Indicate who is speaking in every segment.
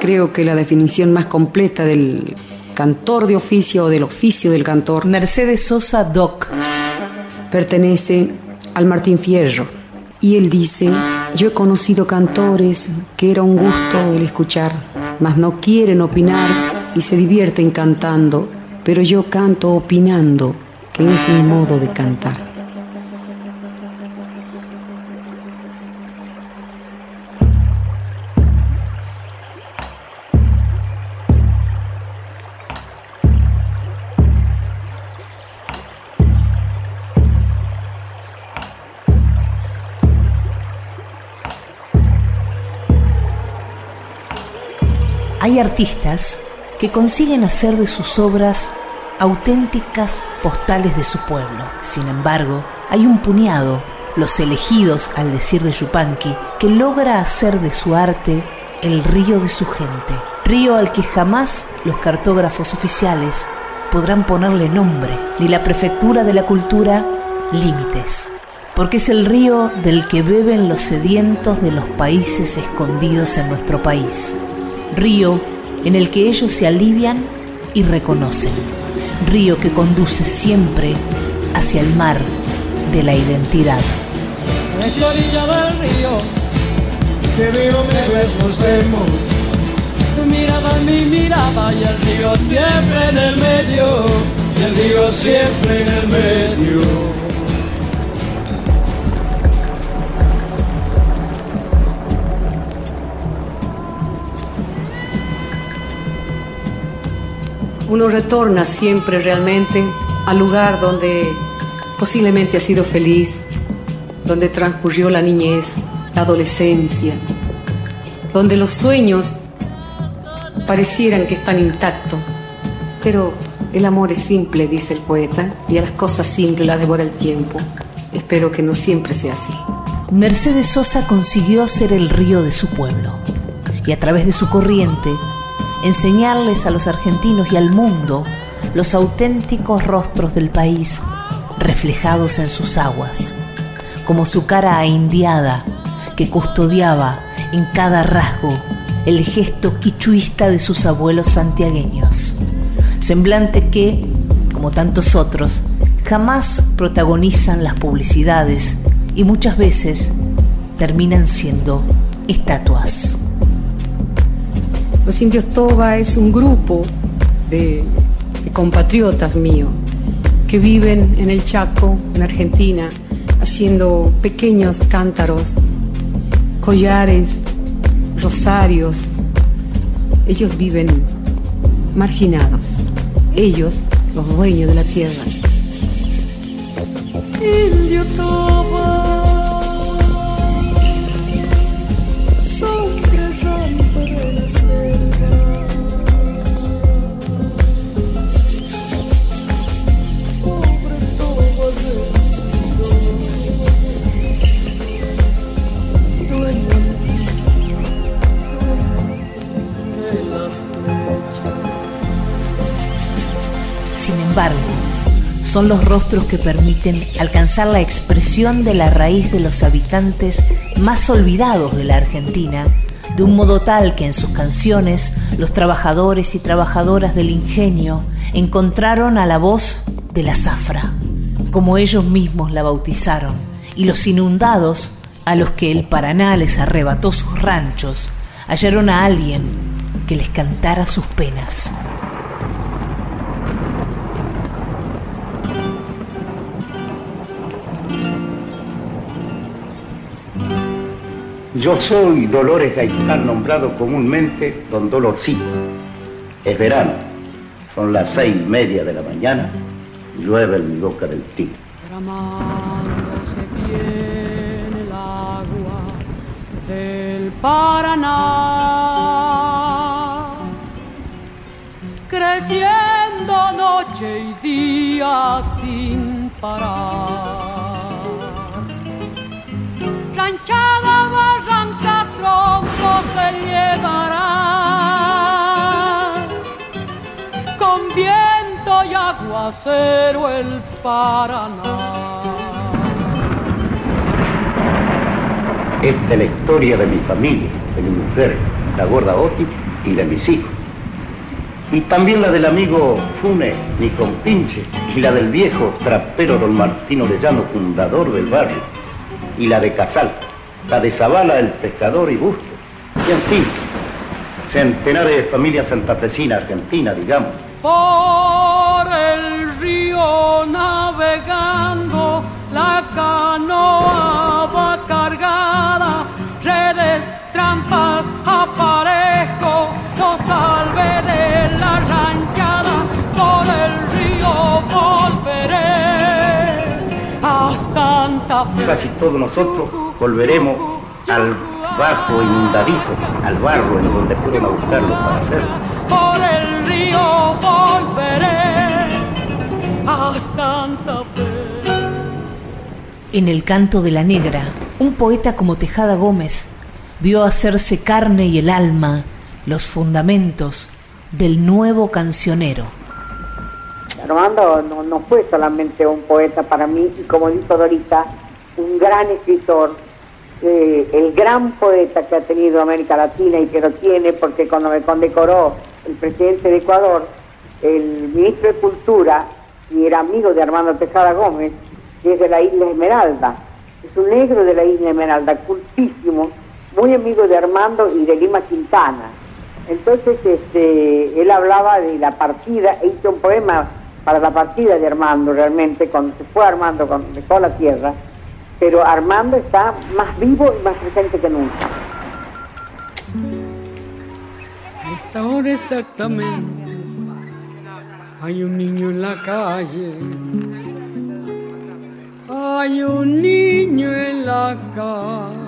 Speaker 1: creo que la definición más completa del cantor de oficio o del oficio del cantor.
Speaker 2: Mercedes Sosa Doc.
Speaker 1: Pertenece al Martín Fierro. Y él dice, yo he conocido cantores que era un gusto el escuchar, mas no quieren opinar y se divierten cantando, pero yo canto opinando, que es mi modo de cantar.
Speaker 2: Hay artistas que consiguen hacer de sus obras auténticas postales de su pueblo. Sin embargo, hay un puñado, los elegidos al decir de Yupanqui, que logra hacer de su arte el río de su gente, río al que jamás los cartógrafos oficiales podrán ponerle nombre, ni la prefectura de la cultura límites, porque es el río del que beben los sedientos de los países escondidos en nuestro país río en el que ellos se alivian y reconocen, río que conduce siempre hacia el mar de la identidad.
Speaker 3: En la orilla del río, que veo me nos vemos. Tu mirada, mi mirada y el río siempre en el medio, y el río siempre en el medio.
Speaker 1: Uno retorna siempre realmente al lugar donde posiblemente ha sido feliz, donde transcurrió la niñez, la adolescencia, donde los sueños parecieran que están intactos, pero el amor es simple, dice el poeta, y a las cosas simples las devora el tiempo. Espero que no siempre sea así.
Speaker 2: Mercedes Sosa consiguió ser el río de su pueblo y a través de su corriente enseñarles a los argentinos y al mundo los auténticos rostros del país reflejados en sus aguas, como su cara indiada que custodiaba en cada rasgo el gesto quichuista de sus abuelos santiagueños, semblante que, como tantos otros, jamás protagonizan las publicidades y muchas veces terminan siendo estatuas.
Speaker 1: Los indios Toba es un grupo de, compatriotas míos que viven en el Chaco, en Argentina, haciendo pequeños cántaros, collares, rosarios. Ellos viven marginados, ellos, los dueños de la tierra.
Speaker 3: Indio Toba.
Speaker 2: Son los rostros que permiten alcanzar la expresión de la raíz de los habitantes más olvidados de la Argentina, de un modo tal que en sus canciones los trabajadores y trabajadoras del ingenio encontraron a la voz de la zafra, como ellos mismos la bautizaron, y los inundados, a los que el Paraná les arrebató sus ranchos, hallaron a alguien que les cantara sus penas.
Speaker 4: Yo soy Dolores Gaitán, nombrado comúnmente Don Dolorcito. Es verano, son las seis y media de la mañana, llueve en mi boca del tigre.
Speaker 3: se viene el agua del Paraná, creciendo noche y día sin parar. Se llevará con viento y aguacero el Paraná.
Speaker 4: Esta es la historia de mi familia, de mi mujer, la gorda Oti, y de mis hijos. Y también la del amigo Fune, ni con pinche, y la del viejo trapero don Martino de Llano, fundador del barrio, y la de Casal, la de Zavala, el pescador y Busto, fin, centenares de familias santafesina, argentina, digamos.
Speaker 3: Por el río navegando, la canoa va cargada, redes, trampas, aparezco, no salve de la ranchada, por el río volveré a Santa Fe.
Speaker 4: Casi todos nosotros volveremos al bajo inundadizo, al barro en donde fueron a buscarlo para hacerlo.
Speaker 3: Por el río volveré a Santa Fe.
Speaker 2: En el canto de la negra, un poeta como Tejada Gómez vio hacerse carne y el alma los fundamentos del nuevo cancionero.
Speaker 5: Armando no, no fue solamente un poeta para mí, y como dijo Dorita, un gran escritor, eh, el gran poeta que ha tenido América Latina y que lo tiene, porque cuando me condecoró el presidente de Ecuador, el ministro de Cultura, y era amigo de Armando Tejada Gómez, que es de la isla Esmeralda, es un negro de la isla Esmeralda, cultísimo, muy amigo de Armando y de Lima Quintana. Entonces, este, él hablaba de la partida, e hizo un poema para la partida de Armando realmente, cuando se fue Armando, cuando dejó la tierra, pero Armando está más vivo y más presente que nunca.
Speaker 3: A esta hora exactamente hay un niño en la calle. Hay un niño en la calle.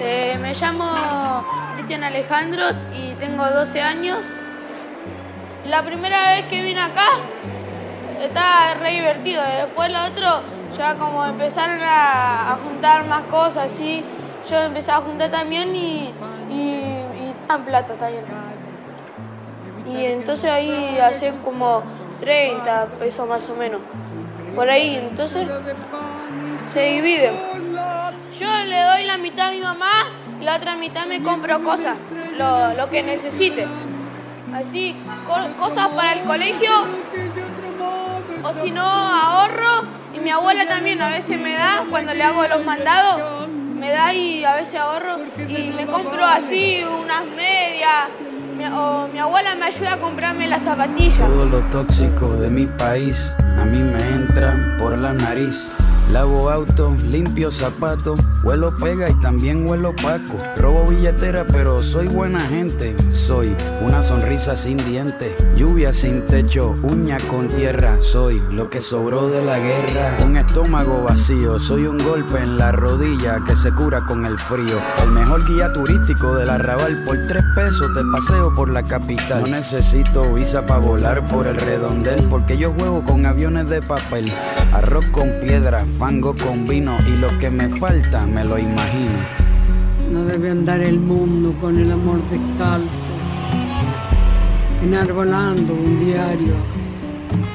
Speaker 6: Eh, me llamo Cristian Alejandro y tengo 12 años. La primera vez que vine acá estaba re divertido. Después lo otro, ya como empezaron a, juntar más cosas así, yo empecé a juntar también y, y, en plato también. Y entonces ahí hace como 30 pesos más o menos. Por ahí, entonces se dividen. Yo le doy la mitad a mi mamá y la otra mitad me compro cosas, lo, que necesite. Así, co- cosas para el colegio, o si no, ahorro. Mi abuela también a veces me da, cuando le hago los mandados, me da y a veces ahorro. Y me compro así unas medias. Mi- o mi abuela me ayuda a comprarme las zapatillas.
Speaker 7: Todo lo tóxico de mi país a mí me entra por la nariz. Lavo auto, limpio zapatos, huelo pega y también huelo paco. Robo billetera, pero soy buena gente. Soy una sonrisa sin dientes, lluvia sin techo, uña con tierra. Soy lo que sobró de la guerra. Un estómago vacío, soy un golpe en la rodilla que se cura con el frío. El mejor guía turístico del arrabal por tres pesos te paseo por la capital. No necesito visa para volar por el redondel porque yo juego con aviones de papel. Arroz con piedra, fango con vino y lo que me falta me lo imagino.
Speaker 3: No debe andar el mundo con el amor descalzo, enarbolando un diario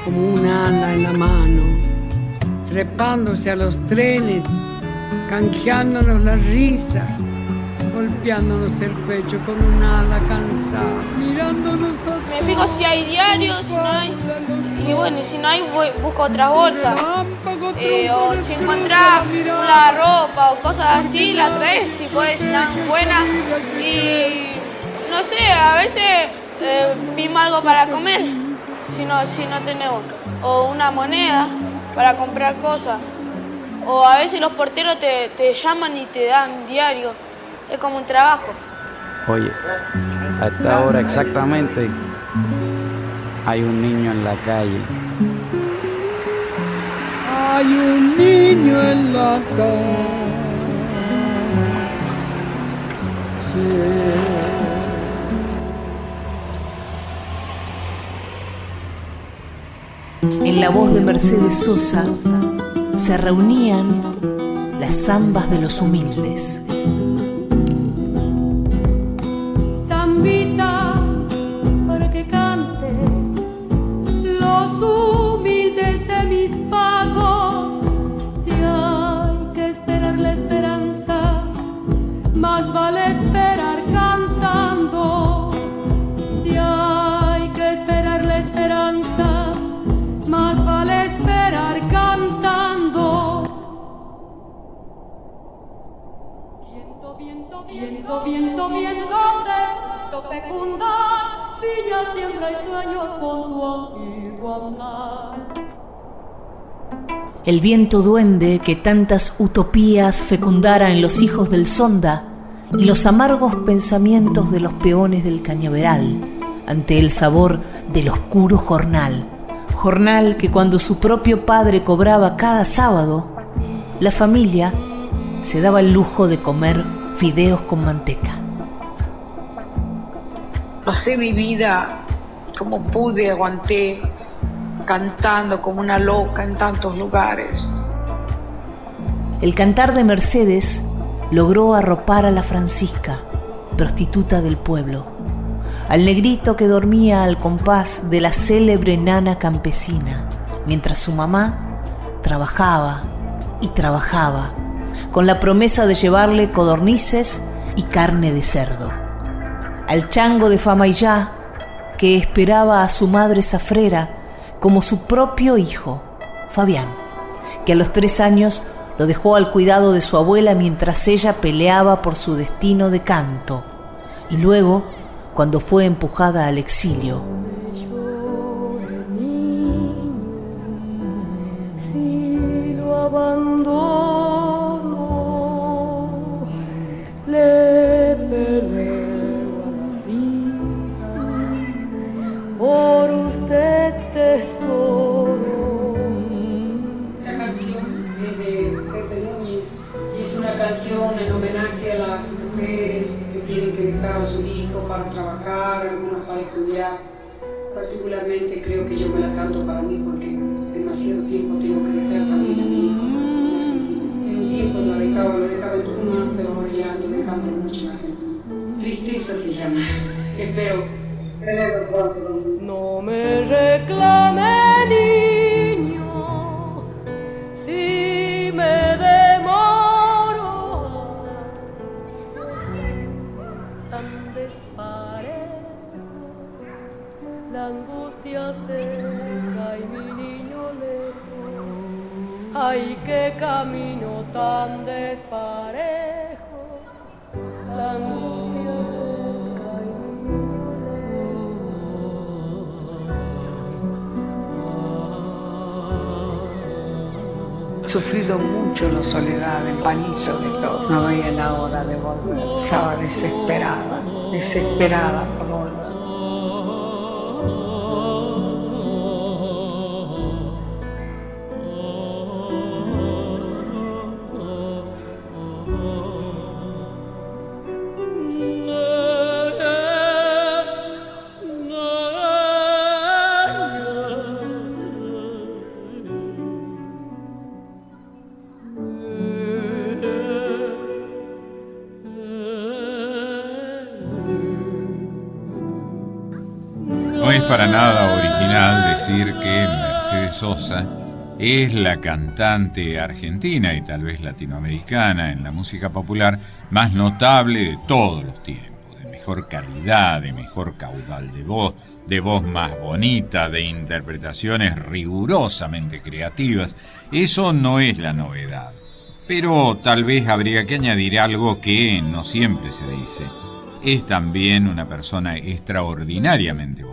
Speaker 3: como un ala en la mano, trepándose a los trenes, canjeándonos la risa, golpeándonos el pecho con un ala cansada, mirándonos a
Speaker 6: Me fijo si hay diarios, si no hay. Y bueno, si no hay, voy- busco otras bolsas. Eh, o si encontrás una ropa o cosas así, la traes, si puedes, si están buenas. Y no sé, a veces eh, pimo algo para comer, si no, si no tenemos. O una moneda para comprar cosas. O a veces los porteros te, te llaman y te dan diario. Es como un trabajo.
Speaker 7: Oye, a esta hora exactamente hay un niño en la calle.
Speaker 3: Hay un niño en la
Speaker 2: En la voz de Mercedes Sosa se reunían las zambas de los humildes. El viento duende que tantas utopías fecundara en los hijos del sonda y los amargos pensamientos de los peones del cañaveral ante el sabor del oscuro jornal, jornal que cuando su propio padre cobraba cada sábado, la familia se daba el lujo de comer fideos con manteca.
Speaker 8: Pasé mi vida como pude, aguanté, cantando como una loca en tantos lugares.
Speaker 2: El cantar de Mercedes logró arropar a la Francisca, prostituta del pueblo, al negrito que dormía al compás de la célebre nana campesina, mientras su mamá trabajaba y trabajaba, con la promesa de llevarle codornices y carne de cerdo. Al chango de ya que esperaba a su madre safrera como su propio hijo, Fabián, que a los tres años lo dejó al cuidado de su abuela mientras ella peleaba por su destino de canto. Y luego, cuando fue empujada al exilio,
Speaker 3: No me reclame niño si me y mi niño lejos. Ay, qué camino tan desparejo,
Speaker 8: sufrido mucho la soledad, el panizo de todo. No veía la hora de volver. Estaba desesperada, desesperada por volver.
Speaker 9: para nada original decir que Mercedes Sosa es la cantante argentina y tal vez latinoamericana en la música popular más notable de todos los tiempos, de mejor calidad, de mejor caudal de voz, de voz más bonita, de interpretaciones rigurosamente creativas. Eso no es la novedad. Pero tal vez habría que añadir algo que no siempre se dice. Es también una persona extraordinariamente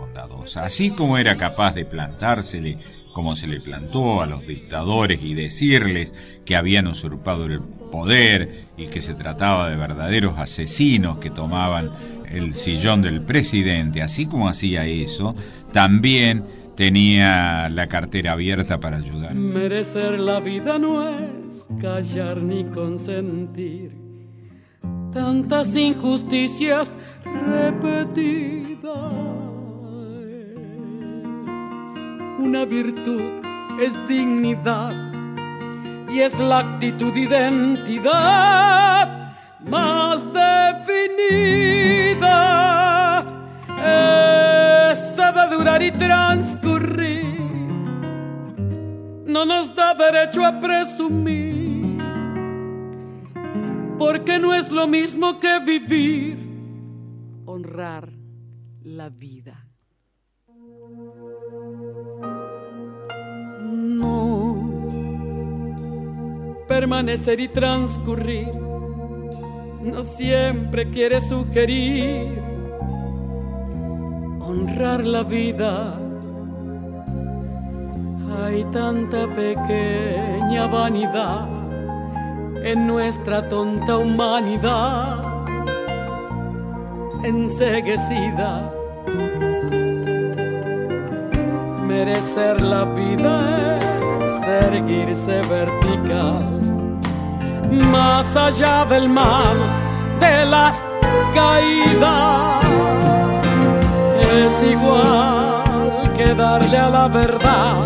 Speaker 9: Así como era capaz de plantársele como se le plantó a los dictadores y decirles que habían usurpado el poder y que se trataba de verdaderos asesinos que tomaban el sillón del presidente, así como hacía eso, también tenía la cartera abierta para ayudar.
Speaker 3: Merecer la vida no es callar ni consentir tantas injusticias repetidas una virtud es dignidad y es la actitud identidad más definida. Esa de durar y transcurrir no nos da derecho a presumir, porque no es lo mismo que vivir, honrar la vida. permanecer y transcurrir no siempre quiere sugerir honrar la vida. Hay tanta pequeña vanidad en nuestra tonta humanidad enseguecida. Merecer la vida es erguirse vertical más allá del mal de las caídas. Es igual que darle a la verdad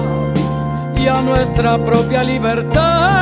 Speaker 3: y a nuestra propia libertad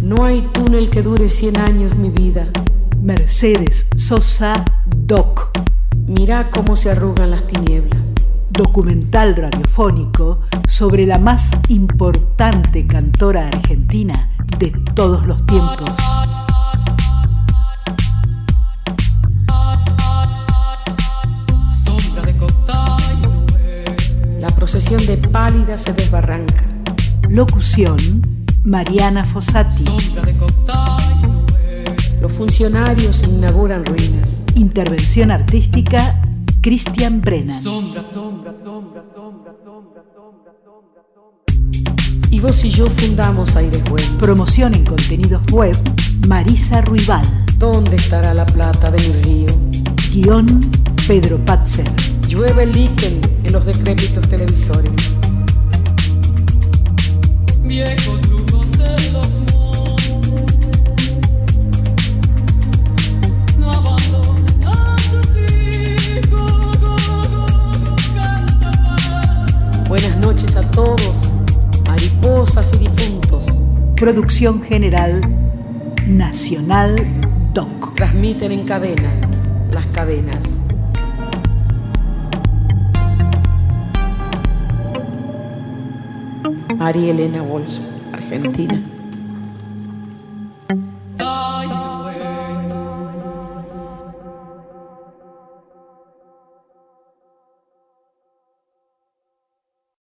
Speaker 3: No
Speaker 1: hay túnel que dure 100 años mi vida.
Speaker 10: Mercedes Sosa Doc.
Speaker 1: Mira cómo se arrugan las tinieblas.
Speaker 10: Documental radiofónico sobre la más importante cantora argentina de todos los tiempos.
Speaker 1: Pálida se desbarranca.
Speaker 10: Locución Mariana Fossati.
Speaker 1: Los funcionarios inauguran ruinas.
Speaker 10: Intervención artística Cristian Brennan.
Speaker 3: Sombra, sombra, sombra, sombra, sombra, sombra, sombra, sombra.
Speaker 1: Y vos y yo fundamos Aires Buenos.
Speaker 10: Promoción en contenidos web Marisa Ruibal.
Speaker 1: ¿Dónde estará la plata de mi río?
Speaker 10: Guión Pedro Patzer.
Speaker 1: Llueve líquen en los decrépitos televisores.
Speaker 10: Producción general Nacional Doc.
Speaker 1: Transmiten en cadena las cadenas. María Elena Bolso, Argentina.